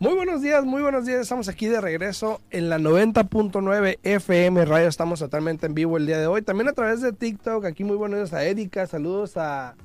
Muy buenos días, muy buenos días. Estamos aquí de regreso en la 90.9 FM Radio. Estamos totalmente en vivo el día de hoy. También a través de TikTok. Aquí muy buenos días a Erika. Saludos a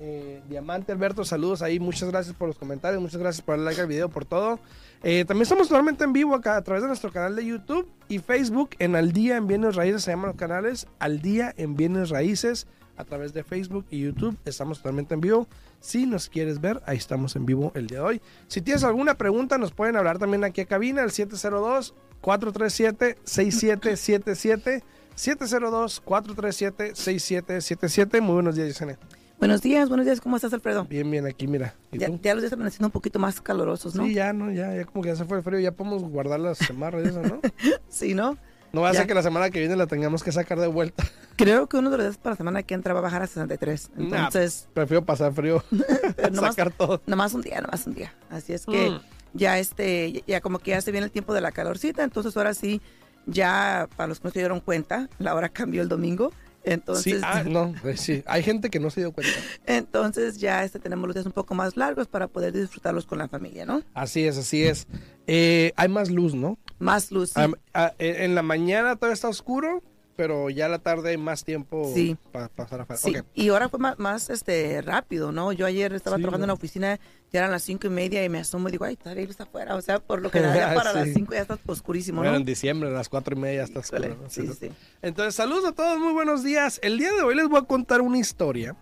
eh, Diamante Alberto. Saludos ahí. Muchas gracias por los comentarios. Muchas gracias por el like al video, por todo. Eh, también estamos totalmente en vivo acá a través de nuestro canal de YouTube y Facebook en Al Día en Bienes Raíces. Se llaman los canales Al Día en Bienes Raíces a través de Facebook y YouTube. Estamos totalmente en vivo. Si nos quieres ver, ahí estamos en vivo el día de hoy. Si tienes alguna pregunta, nos pueden hablar también aquí a cabina, el 702-437-6777. 702-437-6777. Muy buenos días, Yesenia. Buenos días, buenos días. ¿Cómo estás, Alfredo? Bien, bien, aquí, mira. ¿Y Ya, los días están haciendo un poquito más calorosos, ¿no? Sí, ya, no, ya, ya como que ya se fue el frío, ya podemos guardar las chamarras ¿no? Sí, ¿no? No va a ser que la semana que viene la tengamos que sacar de vuelta. Creo que uno de los días para la semana que entra va a bajar a 63. Entonces, Prefiero pasar frío, nomás, sacar todo. nomás un día, nomás un día. Así es que Mm. ya este, ya como que ya se viene el tiempo de la calorcita, entonces ahora sí, ya para los que no se dieron cuenta, la hora cambió el domingo. Entonces, sí, ah, no, pues sí. Hay gente que no se dio cuenta. entonces ya este, tenemos los días un poco más largos para poder disfrutarlos con la familia, ¿no? Así es, así es. Eh, hay más luz, ¿no? Más luz. sí. Ah, en en la mañana todavía está oscuro, pero ya a la tarde hay más tiempo Sí. para pasar afuera. Sí, y ahora fue más, más, este, rápido, ¿no? Yo ayer estaba Sí, trabajando en la oficina, ya eran las cinco y media y me asomo y digo, ay, todavía está afuera. O sea, por lo que ya para las cinco ya está oscurísimo, Bueno, ¿no? en diciembre, a las cuatro y media está oscuro. Sí, sí. Entonces, saludos a todos, muy buenos días. El día de hoy les voy a contar una historia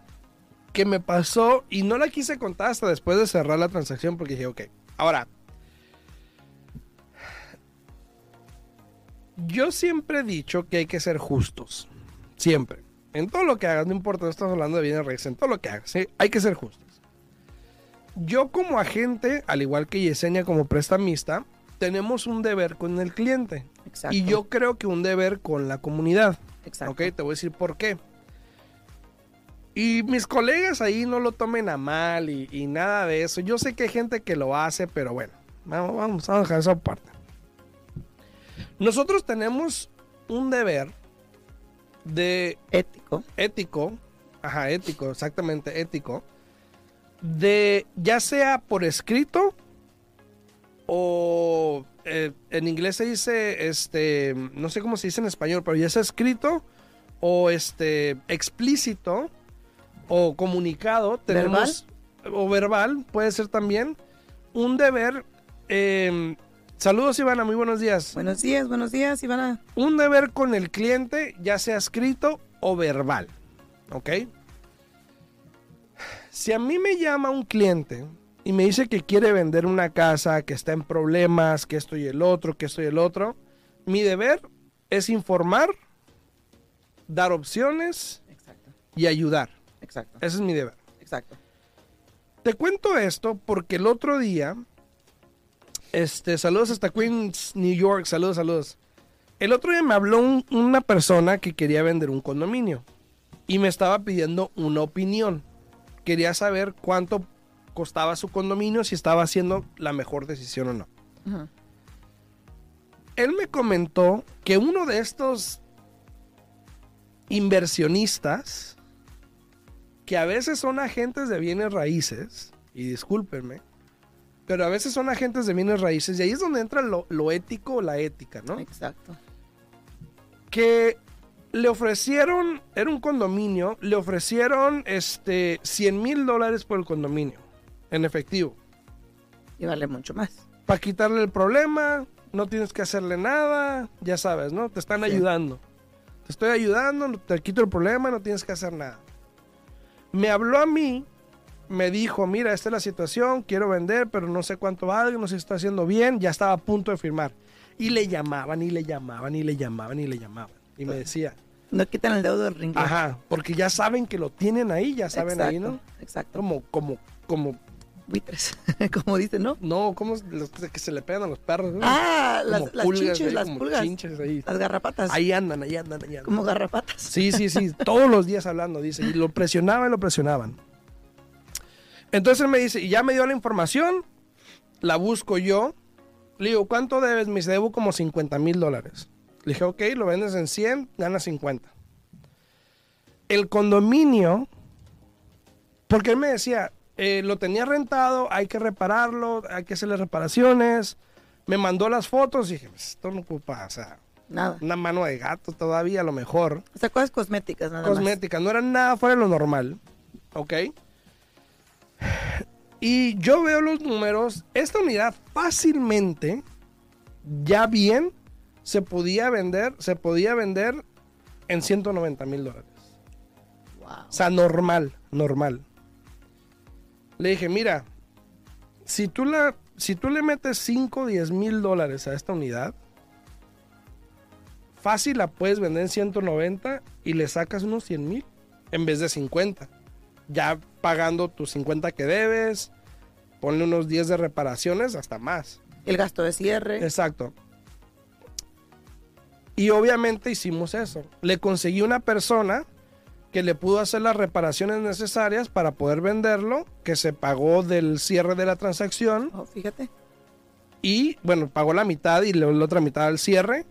que me pasó y no la quise contar hasta después de cerrar la transacción porque dije, ok, ahora, yo siempre he dicho que hay que ser justos, siempre. En todo lo que hagas, no importa, no estamos hablando de bienes raíces, en todo lo que hagas, ¿sí? hay que ser justos. Yo como agente, al igual que Yesenia como prestamista, tenemos un deber con el cliente. Exacto. Y yo creo que un deber con la comunidad. Exacto. Ok, te voy a decir por qué. Y mis colegas ahí no lo tomen a mal y, y nada de eso. Yo sé que hay gente que lo hace, pero bueno, vamos, vamos, vamos a dejar eso aparte. Nosotros tenemos un deber de Ético. ético, ajá, ético, exactamente ético, de ya sea por escrito o eh, en inglés se dice, este, no sé cómo se dice en español, pero ya sea escrito o este explícito o comunicado, tenemos o verbal, puede ser también un deber. eh, saludos Ivana, muy buenos días Buenos días, buenos días, Ivana. un deber con el cliente, ya sea escrito o verbal. ¿Ok? Si a mí me llama un cliente y me dice que quiere vender una casa, que está en problemas, que esto y el otro, que esto y el otro, mi deber es informar, dar opciones Exacto, y ayudar. exacto, Ese es mi deber. exacto. Te cuento esto porque el otro día, este, saludos hasta Queens, New York, saludos, saludos. El otro día me habló un- una persona que quería vender un condominio y me estaba pidiendo una opinión. Quería saber cuánto costaba su condominio, si estaba haciendo la mejor decisión o no. Él me comentó que uno de estos inversionistas, que a veces son agentes de bienes raíces, y discúlpenme, pero a veces son agentes de bienes raíces, y ahí es donde entra lo, lo ético o la ética, ¿no? Exacto. Que le ofrecieron, era un condominio, le ofrecieron este 100 mil dólares por el condominio, en efectivo. Y vale mucho más. para quitarle el problema, no tienes que hacerle nada, ya sabes, ¿no? Te están Sí. ayudando. Te estoy ayudando, te quito el problema, no tienes que hacer nada. Me habló a mí, me dijo, mira, esta es la situación, quiero vender, pero no sé cuánto valga, no sé si está haciendo bien, ya estaba a punto de firmar. Y le llamaban, y le llamaban, y le llamaban, y le llamaban. Y me decía, No quitan el dedo del rincón. ajá, porque ya saben que lo tienen ahí, ya saben exacto, ahí, ¿no? Exacto. Como, como, como, Buitres, como dicen, ¿no? no, como los que se le pegan a los perros, ¿no? Ah, Como las, las pulgas chinches, ahí, las como pulgas. chinches ahí. Las garrapatas. Ahí andan, ahí andan, ahí andan. Como garrapatas. Sí, sí, sí, todos los días hablando, dice. Y lo presionaban, lo presionaban. Entonces él me dice, y ya me dio la información, la busco yo. Le digo, ¿cuánto debes? Me dice, debo como 50 mil dólares. Le dije, ok, lo vendes en 100, ganas 50. el condominio, porque él me decía, eh, lo tenía rentado, hay que repararlo, hay que hacerle reparaciones. Me mandó las fotos y dije, pues, esto no ocupa, o sea, Nada. una mano de gato todavía a lo mejor. O sea, cosas cosméticas nada más. Cosméticas, no era nada fuera de lo normal, ¿ok? Y yo veo los números, esta unidad fácilmente, ya bien, se podía vender, se podía vender en 190 mil dólares. Wow. O sea, normal, normal. Le dije, mira, si tú, la, si tú le metes 5 o 10 mil dólares a esta unidad, fácil la puedes vender en 190 y le sacas unos 100 mil en vez de 50. Ya pagando tus 50 que debes, ponle unos 10 de reparaciones, hasta más. El gasto de cierre. Exacto. Y obviamente hicimos eso. Le conseguí una persona que le pudo hacer las reparaciones necesarias para poder venderlo, que se pagó del cierre de la transacción Oh, fíjate. y, bueno, pagó la mitad y la la otra mitad al cierre.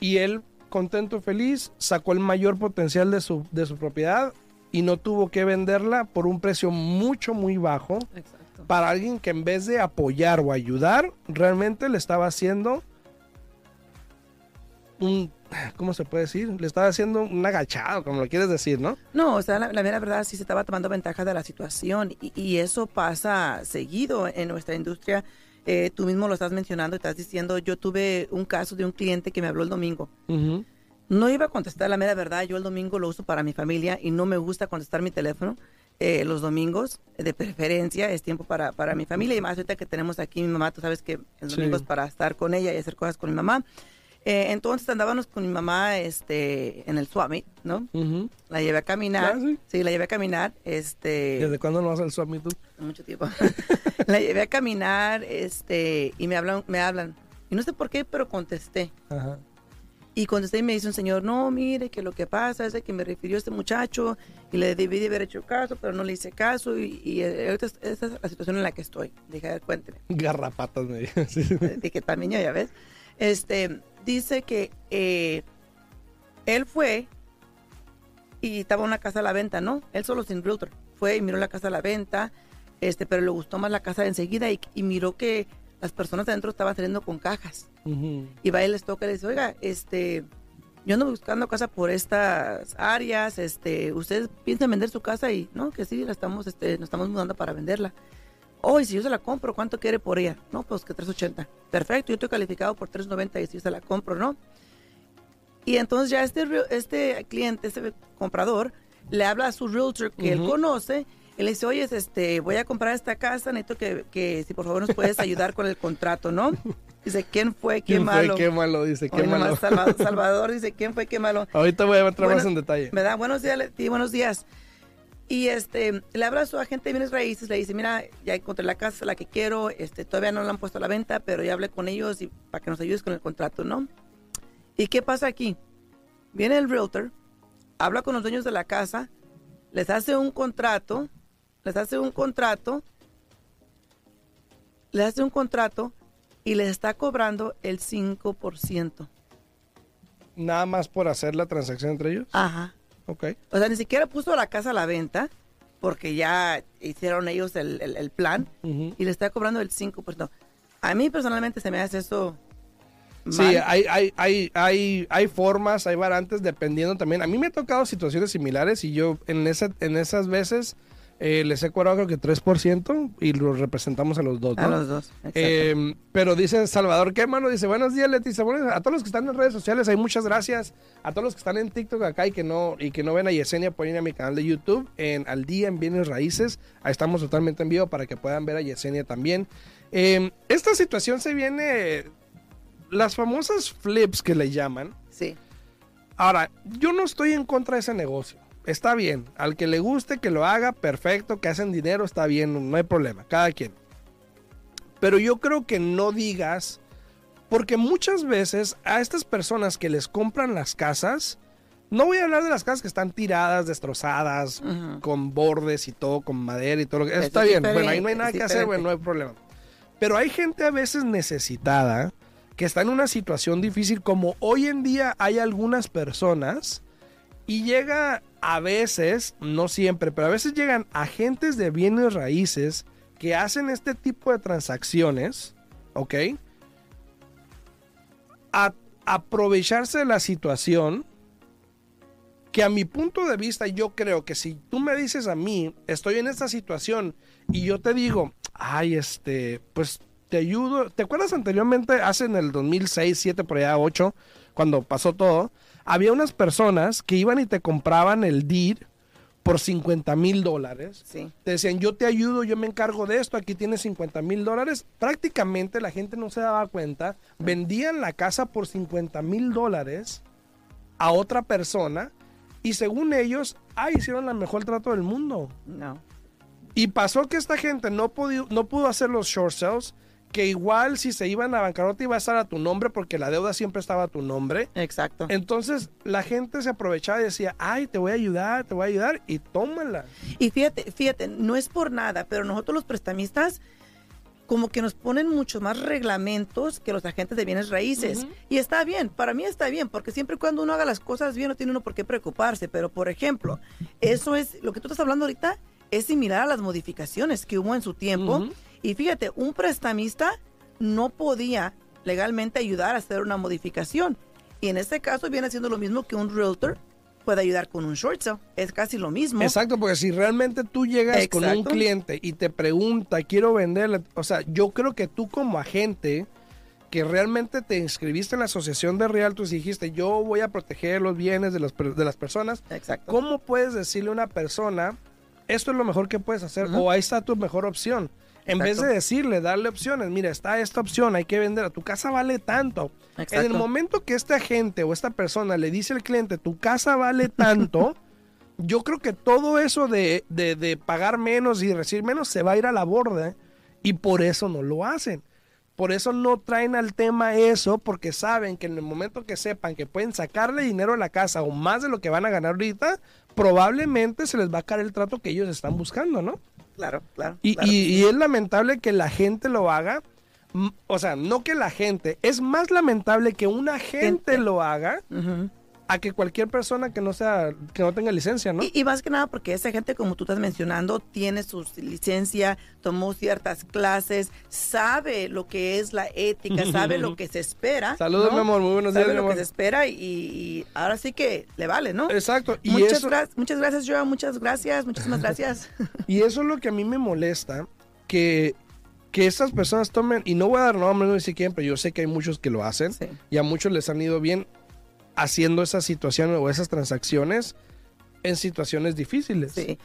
Y él, contento, feliz, sacó el mayor potencial de su, de su propiedad y no tuvo que venderla por un precio mucho, muy bajo Exacto. para alguien que en vez de apoyar o ayudar, realmente le estaba haciendo un, ¿cómo se puede decir? Le estaba haciendo un agachado, como lo quieres decir, ¿no? No, o sea, la, la mera verdad sí se estaba tomando ventaja de la situación y, y eso pasa seguido en nuestra industria. Eh, tú mismo lo estás mencionando, estás diciendo, yo tuve un caso de un cliente que me habló el domingo. Ujú. No iba a contestar la mera verdad, yo el domingo lo uso para mi familia y no me gusta contestar mi teléfono eh, los domingos, de preferencia, es tiempo para, para mi familia y más ahorita que tenemos aquí mi mamá, tú sabes que el Sí. domingo es para estar con ella y hacer cosas con mi mamá. Eh, entonces andábamos con mi mamá este, en el Swami, ¿no? La llevé a caminar. Ah, sí. la llevé a caminar, este, ¿Desde cuándo no vas al Swami tú? mucho tiempo. la llevé a caminar, este, y me hablan, me hablan. Y no sé por qué, pero contesté. Ajá. Y contesté y me dice un señor, no, mire, que lo que pasa es que me refirió este muchacho y le debí de haber hecho caso, pero no le hice caso y, y, eh, ahorita es- esta es la situación en la que estoy. Dije, a ver, cuénteme. Garrapatas me dijo. sí. Dije, también ya, ya ves. Este, dice que eh, él fue y estaba una casa a la venta, ¿no? Él solo sin realtor. Fue y miró la casa a la venta, este, pero le gustó más la casa de enseguida y, y miró que las personas adentro estaban saliendo con cajas. Y va y les toca y le dice, oiga, este, yo ando buscando casa por estas áreas, este, ustedes piensan vender su casa y, no, que sí, la estamos, este, nos estamos mudando para venderla. Oh, y si yo se la compro, ¿cuánto quiere por ella? No, pues que 380. Perfecto, yo estoy calificado por 390 y si yo se la compro, ¿no? Y entonces ya este, este cliente, este comprador, le habla a su realtor que él Ujú. conoce y le dice, oye, este, voy a comprar esta casa, necesito que, que si por favor nos puedes ayudar con el contrato, ¿no? Dice, ¿quién fue? Qué ¿Quién malo. fue? Qué malo, dice. Qué Hoy malo. Salva- Salvador dice, ¿quién fue? Qué malo. Ahorita voy a entrar más Bueno, en detalle. ¿Verdad? Buenos días, Leti, buenos días. Y este, le habla a su agente de bienes raíces, le dice, mira, ya encontré la casa, la que quiero, este, todavía no la han puesto a la venta, pero ya hablé con ellos y para que nos ayudes con el contrato, ¿no? ¿Y qué pasa aquí? Viene el realtor, habla con los dueños de la casa, les hace un contrato, les hace un contrato, les hace un contrato y les está cobrando el 5%. Nada más por hacer la transacción entre ellos. Ajá. Ok. O sea, ni siquiera puso la casa a la venta porque ya hicieron ellos el, el- el plan y le está cobrando el 5%. A mí personalmente se me hace eso Sí, hay, hay, hay, hay formas, hay variantes dependiendo también. A mí me ha tocado situaciones similares y yo en, esa, en esas veces eh, les he cobrado creo que 3% y los representamos a los dos, ¿no? A los dos. Eh, pero dice Salvador, ¿qué mano? Dice, buenos días, Leticia. A todos los que están en redes sociales, hay muchas gracias. A todos los que están en TikTok acá y que no, y que no ven a Yesenia, pueden ir a mi canal de YouTube en Al Día en Bienes Raíces. Ahí estamos totalmente en vivo para que puedan ver a Yesenia también. Eh, esta situación se viene, las famosas flips que le llaman. sí. Ahora, yo no estoy en contra de ese negocio. Está bien. Al que le guste, que lo haga, perfecto. Que hacen dinero, está bien. No hay problema. Cada quien. Pero yo creo que no digas. Porque muchas veces a estas personas que les compran las casas. No voy a hablar de las casas que están tiradas, destrozadas, con bordes y todo, con madera y todo lo que. Eso Está es bien. Bueno, ahí no hay nada que hacer, bueno, no hay problema. Pero hay gente a veces necesitada que está en una situación difícil, como hoy en día hay algunas personas, y llega a veces, no siempre, pero a veces llegan agentes de bienes raíces que hacen este tipo de transacciones, ¿ok? A aprovecharse de la situación que a mi punto de vista yo creo que si tú me dices a mí, estoy en esta situación y yo te digo, ay, este, pues te ayudo, ¿te acuerdas anteriormente, hace en el 2006, 7, por allá, 8, cuando pasó todo, había unas personas que iban y te compraban el deed por 50 mil dólares. Sí. Te decían, yo te ayudo, yo me encargo de esto, aquí tienes 50 mil dólares. Prácticamente la gente no se daba cuenta, vendían la casa por 50 mil dólares a otra persona y según ellos, ah, hicieron el mejor trato del mundo. No. Y pasó que esta gente no, pudo, no pudo hacer los short sales, que igual si se iban a bancarrota iba a estar a tu nombre porque la deuda siempre estaba a tu nombre. Exacto. Entonces la gente se aprovechaba y decía, ay, te voy a ayudar, te voy a ayudar y tómala. Y fíjate, fíjate, no es por nada, pero nosotros los prestamistas como que nos ponen muchos más reglamentos que los agentes de bienes raíces. Y está bien, para mí está bien, porque siempre y cuando uno haga las cosas bien no tiene uno por qué preocuparse. Pero, por ejemplo, eso es, lo que tú estás hablando ahorita es similar a las modificaciones que hubo en su tiempo. Y fíjate, un prestamista no podía legalmente ayudar a hacer una modificación. Y en este caso viene siendo lo mismo que un realtor puede ayudar con un short sale. Es casi lo mismo. Exacto, porque si realmente tú llegas con un cliente y te pregunta, quiero venderle, o sea, yo creo que tú como agente que realmente te inscribiste en la asociación de realtors y dijiste, yo voy a proteger los bienes de, las per- de las personas, Exacto. ¿cómo puedes decirle a una persona, esto es lo mejor que puedes hacer o ahí está tu mejor opción? En vez de decirle, darle opciones, mira, está esta opción, hay que vender, tu casa vale tanto. En el momento que este agente o esta persona le dice al cliente, tu casa vale tanto, yo creo que todo eso de, de- de pagar menos y recibir menos se va a ir a la borda y por eso no lo hacen. Por eso no traen al tema eso, porque saben que en el momento que sepan que pueden sacarle dinero a la casa o más de lo que van a ganar ahorita, probablemente se les va a caer el trato que ellos están buscando, ¿no? Claro, claro. Y, claro. y- y es lamentable que la gente lo haga. O sea, no que la gente, es más lamentable que un agente Gente. lo haga. A que cualquier persona que no sea, que no tenga licencia, ¿no? Y, y más que nada porque esa gente, como tú estás mencionando, tiene su licencia, tomó ciertas clases, sabe lo que es la ética, sabe lo que se espera. Saludos, ¿no? mi amor, muy buenos sabe días, mi lo amor. que se espera y, y ahora sí que le vale, ¿no? Exacto. Y muchas, eso, gra- muchas gracias, Joa, muchas gracias, muchísimas gracias. y eso es lo que a mí me molesta, que, que estas personas tomen, y no voy a dar nombres, no sé si quieren, pero yo sé que hay muchos que lo hacen, Sí. y a muchos les han ido bien haciendo esas situaciones o esas transacciones en situaciones difíciles. Sí.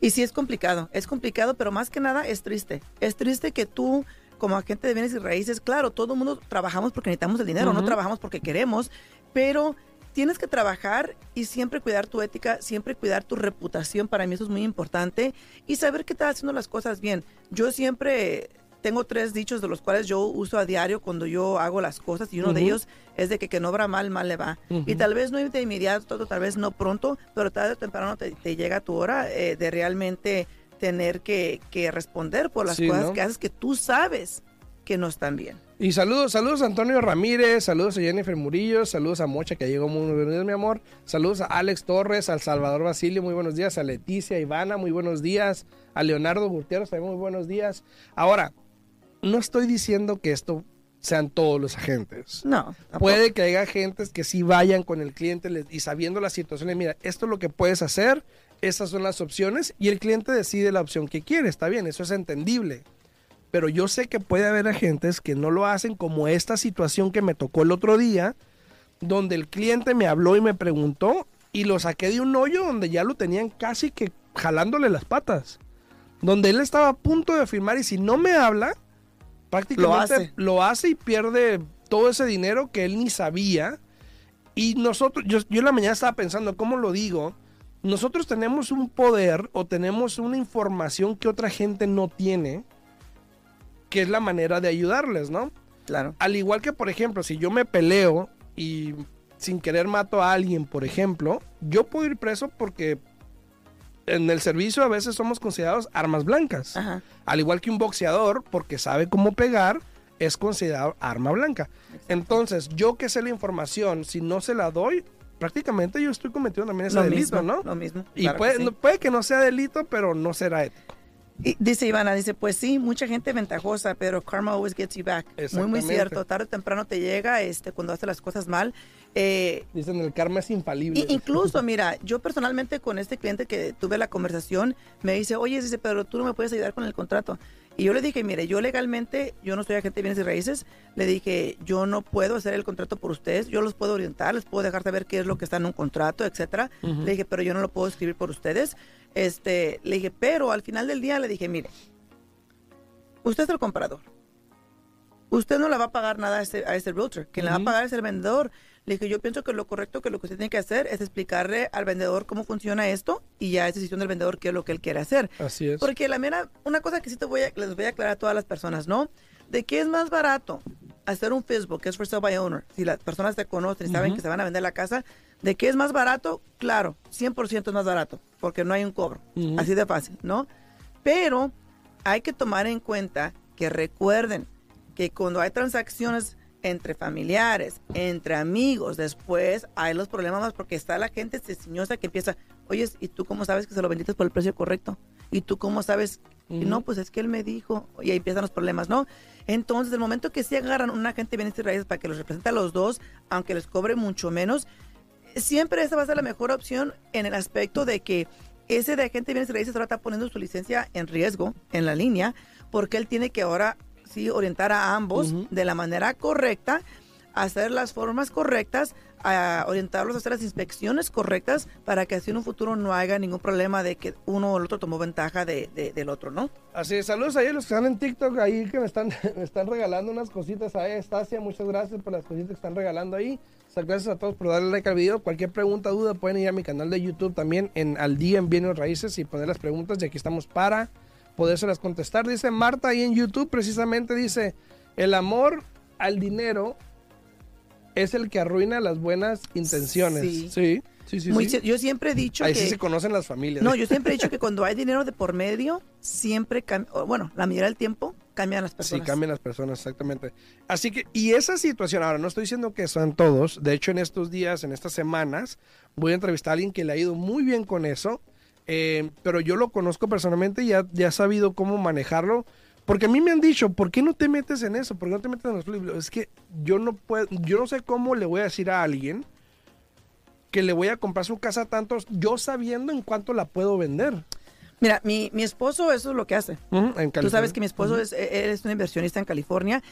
Y sí es complicado, es complicado, pero más que nada es triste. Es triste que tú, como agente de bienes y raíces, claro, todo el mundo trabajamos porque necesitamos el dinero, no trabajamos porque queremos, pero tienes que trabajar y siempre cuidar tu ética, siempre cuidar tu reputación, para mí eso es muy importante, y saber que estás haciendo las cosas bien. Yo siempre tengo tres dichos de los cuales yo uso a diario cuando yo hago las cosas, y uno de ellos es de que que no obra mal, mal le va. Y tal vez no de inmediato, tal vez no pronto, pero tarde o temprano te, te llega tu hora eh, de realmente tener que, que responder por las Sí, cosas ¿no? que haces que tú sabes que no están bien. Y saludos, saludos a Antonio Ramírez, saludos a Jennifer Murillo, saludos a Mocha que llegó muy buenos días, mi amor. Saludos a Alex Torres, al Salvador Basilio, muy buenos días. A Leticia Ivana, muy buenos días. A Leonardo Gutiérrez, también muy buenos días. Ahora, no estoy diciendo que esto sean todos los agentes. No. tampoco. Puede que haya agentes que sí vayan con el cliente y sabiendo la situación, le mira, esto es lo que puedes hacer, estas son las opciones y el cliente decide la opción que quiere, está bien, eso es entendible. Pero yo sé que puede haber agentes que no lo hacen como esta situación que me tocó el otro día, donde el cliente me habló y me preguntó y lo saqué de un hoyo donde ya lo tenían casi que jalándole las patas. Donde él estaba a punto de firmar y si no me habla, prácticamente hace. lo hace y pierde todo ese dinero que él ni sabía. Y nosotros, yo, yo en la mañana estaba pensando, ¿cómo lo digo? Nosotros tenemos un poder o tenemos una información que otra gente no tiene, que es la manera de ayudarles, ¿no? Claro. Al igual que, por ejemplo, si yo me peleo y sin querer mato a alguien, por ejemplo, yo puedo ir preso porque en el servicio a veces somos considerados armas blancas. Ajá. Al igual que un boxeador, porque sabe cómo pegar, es considerado arma blanca. Entonces, yo que sé la información, si no se la doy, prácticamente yo estoy cometiendo también ese Lo delito, mismo, ¿no? Lo mismo. Y claro que puede, sí. puede que no sea delito, pero no será ético. Y dice Ivana, dice, pues sí, mucha gente ventajosa, pero karma always gets you back. Muy, muy cierto. Tarde o temprano te llega este, cuando haces las cosas mal. Eh, Dicen el karma es infalible. incluso, mira, yo personalmente con este cliente que tuve la conversación, me dice, oye, dice, pero tú no me puedes ayudar con el contrato. Y yo le dije, mire, yo legalmente, yo no soy agente de bienes y raíces, le dije, yo no puedo hacer el contrato por ustedes, yo los puedo orientar, les puedo dejar saber qué es lo que está en un contrato, etcétera. Le dije, pero yo no lo puedo escribir por ustedes. Este, le dije, pero al final del día le dije, mire, usted es el comprador. Usted no le va a pagar nada a ese, a ese realtor. Quien le va a pagar es el vendedor. Le dije, yo pienso que lo correcto que lo que usted tiene que hacer es explicarle al vendedor cómo funciona esto y ya es decisión del vendedor qué es lo que él quiere hacer. Así es. Porque la mera, una cosa que sí te voy a, les voy a aclarar a todas las personas, ¿no? De qué es más barato hacer un Facebook, que es for sale by owner, si las personas te conocen y saben que se van a vender la casa, de qué es más barato, claro, 100% es más barato, porque no hay un cobro, así de fácil, ¿no? Pero hay que tomar en cuenta que recuerden que cuando hay transacciones entre familiares, entre amigos, después hay los problemas más porque está la gente ceciñosa que empieza, oye, ¿y tú cómo sabes que se lo vendiste por el precio correcto? ¿Y tú cómo sabes? Ujú. no, pues es que él me dijo, y ahí empiezan los problemas, ¿no? Entonces, el momento que sí agarran un agente de bienes y raíces para que los represente a los dos, aunque les cobre mucho menos, siempre esa va a ser la mejor opción en el aspecto de que ese de agente de bienes y raíces ahora está poniendo su licencia en riesgo en la línea, porque él tiene que ahora sí orientar a ambos de la manera correcta, hacer las formas correctas, a orientarlos a hacer las inspecciones correctas para que así en un futuro no haya ningún problema de que uno o el otro tomó ventaja de, de- del otro, ¿no? Así es, saludos a los que están en TikTok, ahí que me están, me están regalando unas cositas ahí, Estacia, muchas gracias por las cositas que están regalando ahí. O gracias a todos por darle like al video. Cualquier pregunta, duda, pueden ir a mi canal de YouTube también en Al Día en Bienes Raíces y poner las preguntas y aquí estamos para podérselas contestar. Dice Marta ahí en YouTube, precisamente dice, el amor al dinero es el que arruina las buenas intenciones. Sí. Sí, sí, sí. Muy sí. Yo siempre he dicho Ahí que... sí se conocen las familias. No, yo siempre he dicho que cuando hay dinero de por medio, siempre bueno, la mayoría del tiempo cambian las Sí, personas. cambian las personas, exactamente. Así que, y esa situación, ahora no estoy diciendo que son todos, de hecho en estos días, en estas semanas, voy a entrevistar a alguien que le ha ido muy bien con eso, eh, pero yo lo conozco personalmente y ya, ya he sabido cómo manejarlo, porque a mí me han dicho, ¿por qué no te metes en eso? ¿Por qué no te metes en los libros? Es que yo no puedo, yo no sé cómo le voy a decir a alguien que le voy a comprar su casa tantos, yo sabiendo en cuánto la puedo vender. Mira, mi, mi esposo eso es lo que hace. En Tú sabes que mi esposo es, él es un inversionista en California,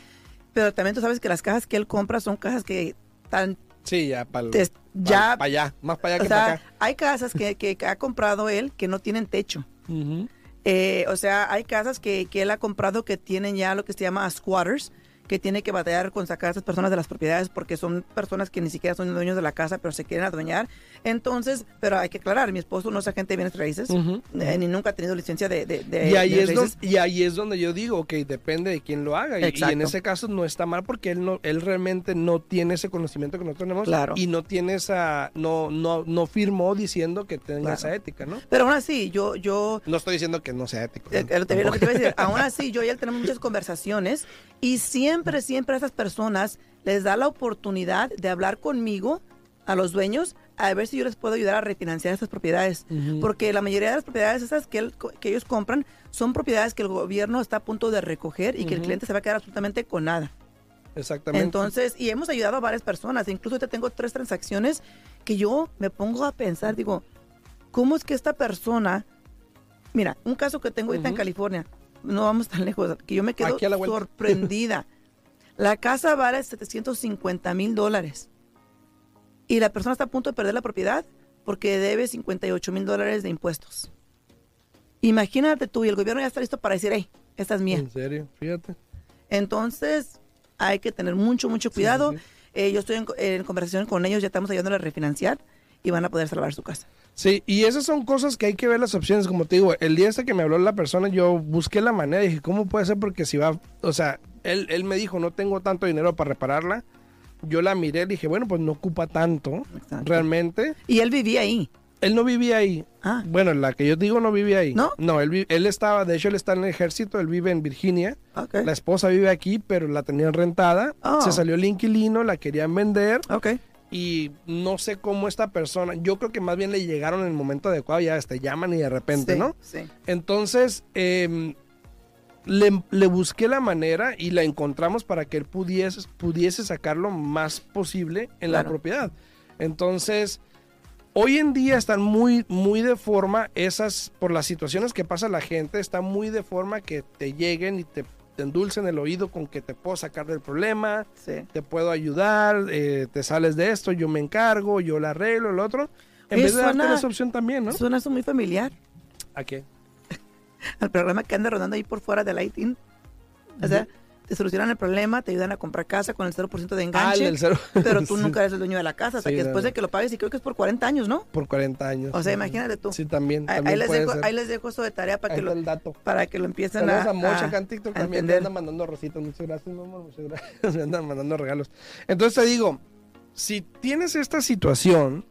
pero también tú sabes que las cajas que él compra son cajas que están Sí, ya, para ya- allá, más para allá O que para acá. hay casas que, que ha comprado él que no tienen techo. Ujú. Eh, o sea, hay casas que, que él ha comprado que tienen ya lo que se llama squatters, que tiene que batallar con sacar a esas personas de las propiedades porque son personas que ni siquiera son dueños de la casa, pero se quieren adueñar. Entonces, pero hay que aclarar, mi esposo no es agente de bienes raíces, Ujú. eh, ni nunca ha tenido licencia de, de, de Y ahí, bienes es donde, y ahí es donde yo digo, ok, depende de quién lo haga. Y- Y, en ese caso no está mal porque él no, él realmente no tiene ese conocimiento que nosotros tenemos. Claro. Y no tiene esa, no, no, no firmó diciendo que tenga Claro. esa ética, ¿no? Pero aún así, yo, yo, No estoy diciendo que no sea ético. Eh, ¿no? eh, lo, te- lo que te iba a decir, aún así, yo y él tenemos muchas conversaciones y siempre, siempre a esas personas les da la oportunidad de hablar conmigo, a los dueños, a ver si yo les puedo ayudar a refinanciar estas propiedades. Porque la mayoría de las propiedades esas que, él- que ellos compran son propiedades que el gobierno está a punto de recoger y que el cliente se va a quedar absolutamente con nada. Exactamente. Entonces, y hemos ayudado a varias personas. Incluso te tengo tres transacciones que yo me pongo a pensar, digo, ¿cómo es que esta persona, mira, un caso que tengo ahorita en. California, no vamos tan lejos, que yo me quedo sorprendida. la casa vale 750 mil dólares y la persona está a punto de perder la propiedad porque debe 58 mil dólares de impuestos. Imagínate tú y el gobierno ya está listo para decir, hey, esta es mía. En serio, fíjate. Entonces, hay que tener mucho, mucho cuidado. sí, sí. Eh, yo estoy en, en conversación con ellos, ya estamos ayudándoles a refinanciar y van a poder salvar su casa. Sí, y esas son cosas que hay que ver las opciones. Como te digo, el día este que me habló la persona, yo busqué la manera y dije, ¿cómo puede ser? Porque si va, o sea, él, él me dijo, no tengo tanto dinero para repararla. Yo la miré y dije, bueno, pues no ocupa tanto, Exacto. realmente. Y él vivía ahí. Él no vivía ahí. Ah, Bueno, la que yo digo no vivía ahí. ¿No? No, él, él estaba, de hecho, él está en el ejército, él vive en Virginia. ok. La esposa vive aquí, pero la tenían rentada. Oh. Se salió el inquilino, la querían vender. Ok. y no sé cómo esta persona, yo creo que más bien le llegaron en el momento adecuado, ya te llaman y de repente, Sí, ¿no? Sí. Entonces, em, le, le busqué la manera y la encontramos para que él pudiese, pudiese sacar lo más posible en la propiedad. Entonces, hoy en día están muy, muy de forma esas, por las situaciones que pasa la gente, está muy de forma que te lleguen y te, te endulcen el oído con que te puedo sacar del problema, Sí. te puedo ayudar, eh, te sales de esto, yo me encargo, yo lo arreglo, el otro. En Oye, vez de darte esa opción también, ¿no? Suena eso muy familiar ¿A qué? al programa que anda rodando ahí por fuera de Lighting. O sea, te solucionan el problema, te ayudan a comprar casa con el 0% de Ah, el enganche, del cero. pero tú nunca eres el dueño de la casa, hasta Sí, que después de que lo pagues, y creo que es por 40 años, ¿no? Por 40 años. O sea, imagínate tú. Sí, también. Ahí, también ahí les dejo, ser. ahí les dejo eso de tarea para Ahí que, lo, el dato. para que lo empiecen Saludos a, a Mocha acá en TikTok también. Entender. andan mandando rositas. Muchas gracias, mi amor. Muchas gracias. Me andan mandando regalos. Entonces te digo, si tienes esta situación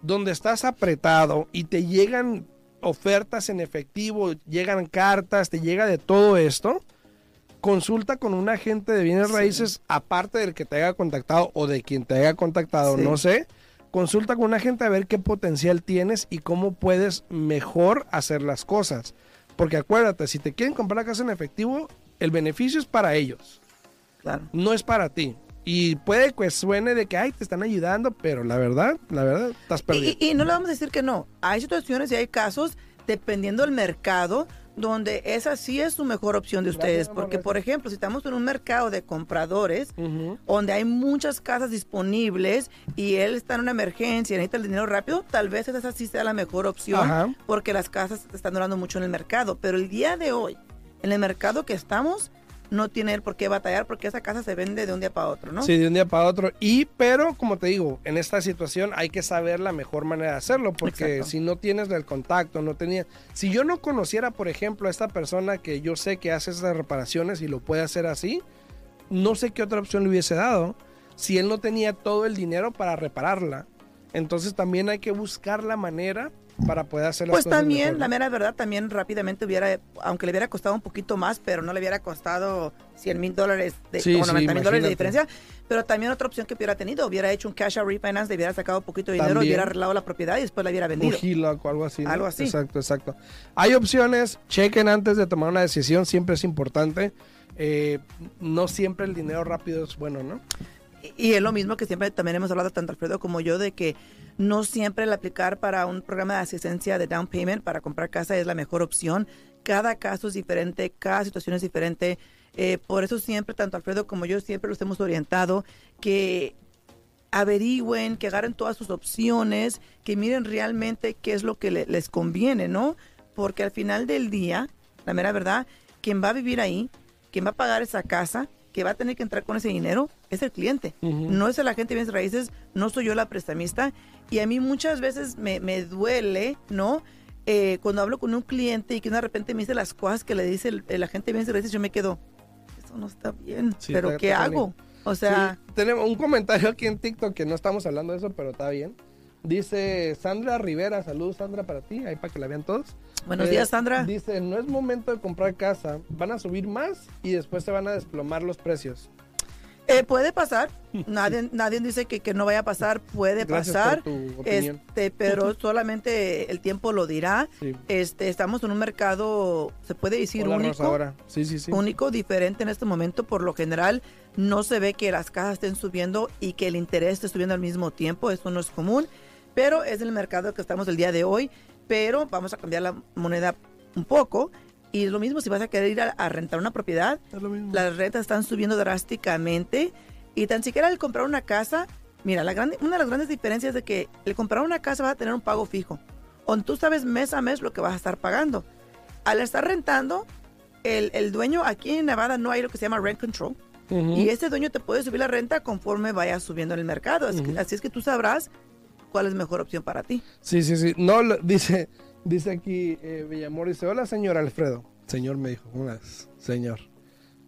donde estás apretado y te llegan ofertas en efectivo, llegan cartas, te llega de todo esto, consulta con un agente de bienes Sí. raíces, aparte del que te haya contactado o de quien te haya contactado, Sí. no sé. Consulta con un agente a ver qué potencial tienes y cómo puedes mejor hacer las cosas. Porque acuérdate, si te quieren comprar la casa en efectivo, el beneficio es para ellos, Claro. no es para ti. Y puede que suene de que, ay, te están ayudando, pero la verdad, la verdad, estás perdido. Y, y- y no le vamos a decir que no. Hay situaciones y hay casos, dependiendo del mercado, donde esa sí es su mejor opción de Gracias, ustedes. amor, Porque, gracias. por ejemplo, si estamos en un mercado de compradores, donde hay muchas casas disponibles y él está en una emergencia y necesita el dinero rápido, tal vez esa sí sea la mejor opción Ajá. porque las casas están durando mucho en el mercado. Pero el día de hoy, en el mercado que estamos, no tiene él por qué batallar porque esa casa se vende de un día para otro, ¿no? Sí, de un día para otro. Y, pero, como te digo, en esta situación hay que saber la mejor manera de hacerlo, porque Exacto. si no tienes el contacto, no tenía... Si yo no conociera, por ejemplo, a esta persona que yo sé que hace esas reparaciones y lo puede hacer así, no sé qué otra opción le hubiese dado si él no tenía todo el dinero para repararla. Entonces también hay que buscar la manera para poder hacer las Pues cosas también, mejor, la mera verdad, también rápidamente hubiera, aunque le hubiera costado un poquito más, pero no le hubiera costado 100 mil dólares de, Sí, o sí, 90 mil dólares de diferencia. Pero también otra opción que hubiera tenido, hubiera hecho un cash out refinance, le hubiera sacado un poquito de dinero, También. hubiera arreglado la propiedad y después la hubiera Un vendido. HELOC o algo así. ¿no? Algo así. Exacto, exacto. Hay opciones, chequen antes de tomar una decisión, siempre es importante. Eh, no siempre el dinero rápido es bueno, ¿no? Y, es lo mismo que siempre también hemos hablado tanto Alfredo como yo de que no siempre el aplicar para un programa de asistencia de down payment para comprar casa es la mejor opción. Cada caso es diferente, cada situación es diferente. Eh, por eso siempre, tanto Alfredo como yo, siempre los hemos orientado que averigüen, que agarren todas sus opciones, que miren realmente qué es lo que le- les conviene, ¿no? Porque al final del día, la mera verdad, quien va a vivir ahí, quien va a pagar esa casa, que va a tener que entrar con ese dinero, es el cliente. Ujú. No es el agente de bienes raíces, no soy yo la prestamista. Y a mí muchas veces me, me duele, ¿no? Eh, cuando hablo con un cliente y que de repente me dice las cosas que le dice el, el agente de bienes raíces, yo me quedo, eso no está bien, Sí, pero está- ¿qué está hago? O sea, Sí, tenemos un comentario aquí en TikTok que no estamos hablando de eso, pero está bien. Dice Sandra Rivera, saludos Sandra para ti, ahí para que la vean todos. buenos Eh, días, Sandra. Dice, no es momento de comprar casa, van a subir más y después se van a desplomar los precios. Eh, puede pasar, nadie, nadie dice que, que no vaya a pasar, puede Gracias pasar, este, pero solamente el tiempo lo dirá. Sí. Este, estamos en un mercado, se puede decir, Hola, único. Sí, sí. único, diferente en este momento. Por lo general, no se ve que las casas estén subiendo y que el interés esté subiendo al mismo tiempo. Eso no es común, pero es el mercado que estamos el día de hoy. Pero vamos a cambiar la moneda un poco. Y es lo mismo si vas a querer ir a, a rentar una propiedad. Es lo mismo. Las rentas están subiendo drásticamente. Y tan siquiera el comprar una casa, mira, la grande, una de las grandes diferencias es de que el comprar una casa va a tener un pago fijo. Donde tú sabes mes a mes lo que vas a estar pagando. Al estar rentando, el, el dueño aquí en Nevada no hay lo que se llama rent control. Y ese dueño te puede subir la renta conforme vaya subiendo en el mercado. Así, que- Ujú. así es que tú sabrás cuál es mejor opción para ti. Sí, sí, sí. No, lo- dice, dice aquí eh, Villamor, dice, hola señor Alfredo. Señor me dijo, una señor.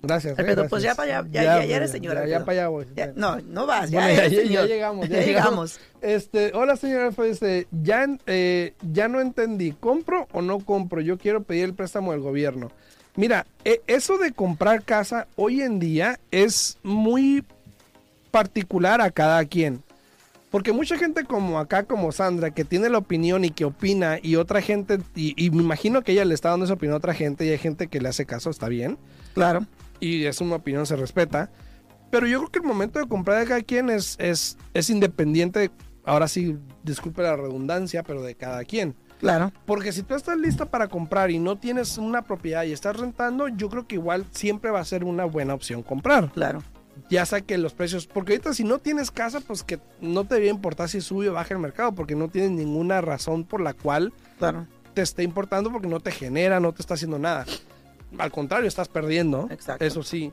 Gracias. eh, Alfredo, pues ya gracias. para allá, ya- ya- ya eres ya, señor, Ya, para allá voy. No, no vas, ya, Bueno, ya, eres señor. llegamos, ya llegamos. Este, hola señor Alfredo, dice, ya, eh, ya no entendí, ¿compro o no compro? Yo quiero pedir el préstamo del gobierno. Mira, e- eso de comprar casa hoy en día es muy particular a cada quien. Porque mucha gente como acá, como Sandra, que tiene la opinión y que opina, y otra gente, y, y me imagino que ella le está dando esa opinión a otra gente, y hay gente que le hace caso, está bien. Claro. Y es una opinión, se respeta. Pero yo creo que el momento de comprar de cada quien es, es, es independiente, ahora sí, disculpe la redundancia, pero de cada quien. Claro. Porque si tú estás lista para comprar y no tienes una propiedad y estás rentando, yo creo que igual siempre va a ser una buena opción comprar. Claro. Ya sea que los precios, porque ahorita si no tienes casa, pues que no te debe importar si sube o baja el mercado, porque no tienes ninguna razón por la cual Claro. te esté importando, porque no te genera, no te está haciendo nada. Al contrario, estás perdiendo. Exacto. Eso sí.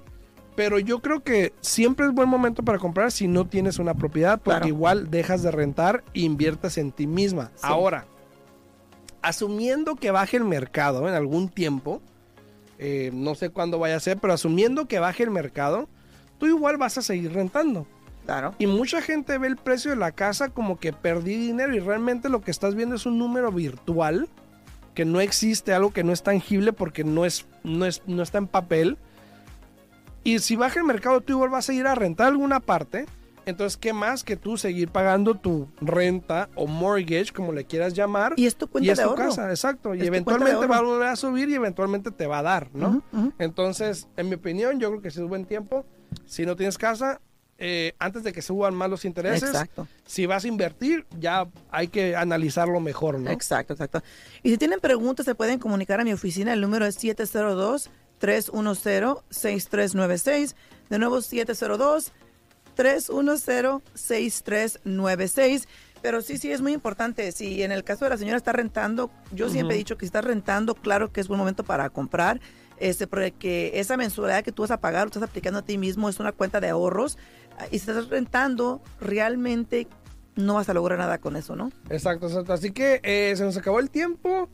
Pero yo creo que siempre es buen momento para comprar si no tienes una propiedad, porque Claro. igual dejas de rentar e inviertes en ti misma. Sí. Ahora, asumiendo que baje el mercado en algún tiempo, eh, no sé cuándo vaya a ser, pero asumiendo que baje el mercado, tú igual vas a seguir rentando. Claro. Y mucha gente ve el precio de la casa como que perdí dinero y realmente lo que estás viendo es un número virtual que no existe, algo que no es tangible porque no, es, no, es, no está en papel. Y si baja el mercado, tú igual vas a ir a rentar alguna parte. Entonces, ¿qué más que tú seguir pagando tu renta o mortgage, como le quieras llamar? Y es tu cuenta y es de tu ahorro. casa, exacto. Y eventualmente va a volver a subir y eventualmente te va a dar, ¿no? Ujú, ujú. Entonces, en mi opinión, yo creo que si es buen tiempo. Si no tienes casa, eh, antes de que suban más los intereses, Exacto. si vas a invertir, ya hay que analizarlo mejor, ¿no? Exacto, exacto. Y si tienen preguntas, se pueden comunicar a mi oficina. El número es 702-310-6396. De nuevo, 702-310-6396. Pero sí, sí, es muy importante. Si en el caso de la señora está rentando, yo siempre he dicho que si está rentando, claro que es buen momento para comprar. Este, porque esa mensualidad que tú vas a pagar, lo estás aplicando a ti mismo, es una cuenta de ahorros. Y si estás rentando, realmente no vas a lograr nada con eso, ¿no? Exacto, exacto. Así que eh, se nos acabó el tiempo.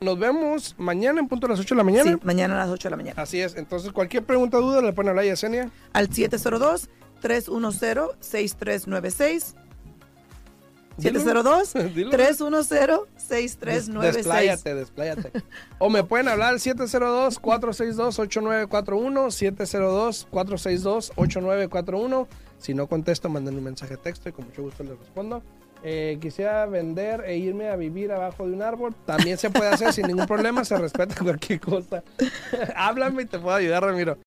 Nos vemos mañana en punto a las 8 de la mañana. Sí, mañana a las 8 de la mañana. Así es. Entonces, cualquier pregunta o duda le pueden hablar a Yesenia. Al 702-310-6396. Dilo. 702-310-6396. Despláyate, despláyate. o me pueden hablar al 702-462-8941. 702-462-8941. Si no contesto, manden un mensaje de texto y con mucho gusto les respondo. Eh, quisiera vender e irme a vivir abajo de un árbol. También se puede hacer sin ningún problema. Se respeta cualquier cosa. Háblame y te puedo ayudar, Ramiro.